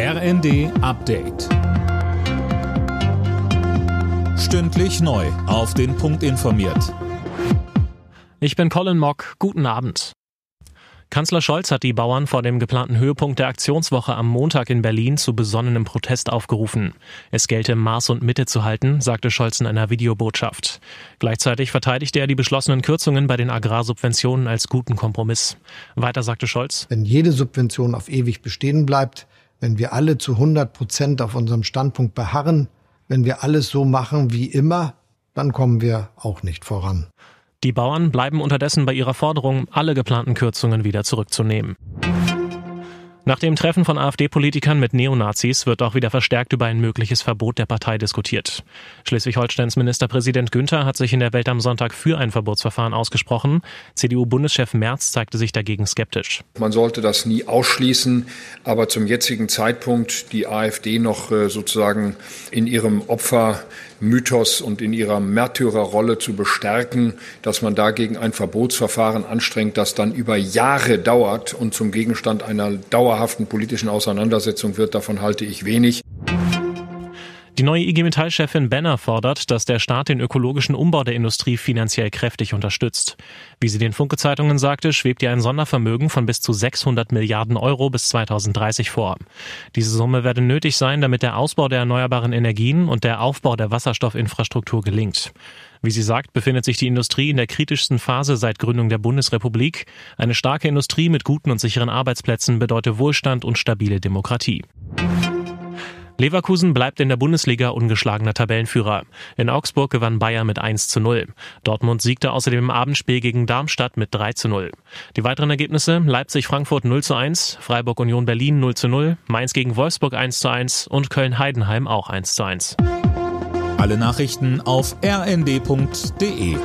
RND Update. Stündlich neu. Auf den Punkt informiert. Ich bin Colin Mock. Guten Abend. Kanzler Scholz hat die Bauern vor dem geplanten Höhepunkt der Aktionswoche am Montag in Berlin zu besonnenem Protest aufgerufen. Es gelte Maß und Mitte zu halten, sagte Scholz in einer Videobotschaft. Gleichzeitig verteidigte er die beschlossenen Kürzungen bei den Agrarsubventionen als guten Kompromiss. Weiter sagte Scholz, Wenn jede Subvention auf ewig bestehen bleibt, wenn wir alle zu 100 Prozent auf unserem Standpunkt beharren, wenn wir alles so machen wie immer, dann kommen wir auch nicht voran. Die Bauern bleiben unterdessen bei ihrer Forderung, alle geplanten Kürzungen wieder zurückzunehmen. Nach dem Treffen von AfD-Politikern mit Neonazis wird auch wieder verstärkt über ein mögliches Verbot der Partei diskutiert. Schleswig-Holsteins Ministerpräsident Günther hat sich in der Welt am Sonntag für ein Verbotsverfahren ausgesprochen. CDU-Bundeschef Merz zeigte sich dagegen skeptisch. Man sollte das nie ausschließen, aber zum jetzigen Zeitpunkt die AfD noch äh, sozusagen in ihrem Opfermythos und in ihrer Märtyrerrolle zu bestärken, dass man dagegen ein Verbotsverfahren anstrengt, das dann über Jahre dauert und zum Gegenstand einer dauerhaften politischen Auseinandersetzung wird, davon halte ich wenig. Die neue IG Metall-Chefin Benner fordert, dass der Staat den ökologischen Umbau der Industrie finanziell kräftig unterstützt. Wie sie den Funke-Zeitungen sagte, schwebt ihr ein Sondervermögen von bis zu 600 Milliarden Euro bis 2030 vor. Diese Summe werde nötig sein, damit der Ausbau der erneuerbaren Energien und der Aufbau der Wasserstoffinfrastruktur gelingt. Wie sie sagt, befindet sich die Industrie in der kritischsten Phase seit Gründung der Bundesrepublik. Eine starke Industrie mit guten und sicheren Arbeitsplätzen bedeutet Wohlstand und stabile Demokratie. Leverkusen bleibt in der Bundesliga ungeschlagener Tabellenführer. In Augsburg gewann Bayern mit 1 zu 0. Dortmund siegte außerdem im Abendspiel gegen Darmstadt mit 3 zu 0. Die weiteren Ergebnisse Leipzig-Frankfurt 0 zu 1, Freiburg-Union Berlin 0 zu 0, Mainz gegen Wolfsburg 1 zu 1 und Köln-Heidenheim auch 1 zu 1. Alle Nachrichten auf rnd.de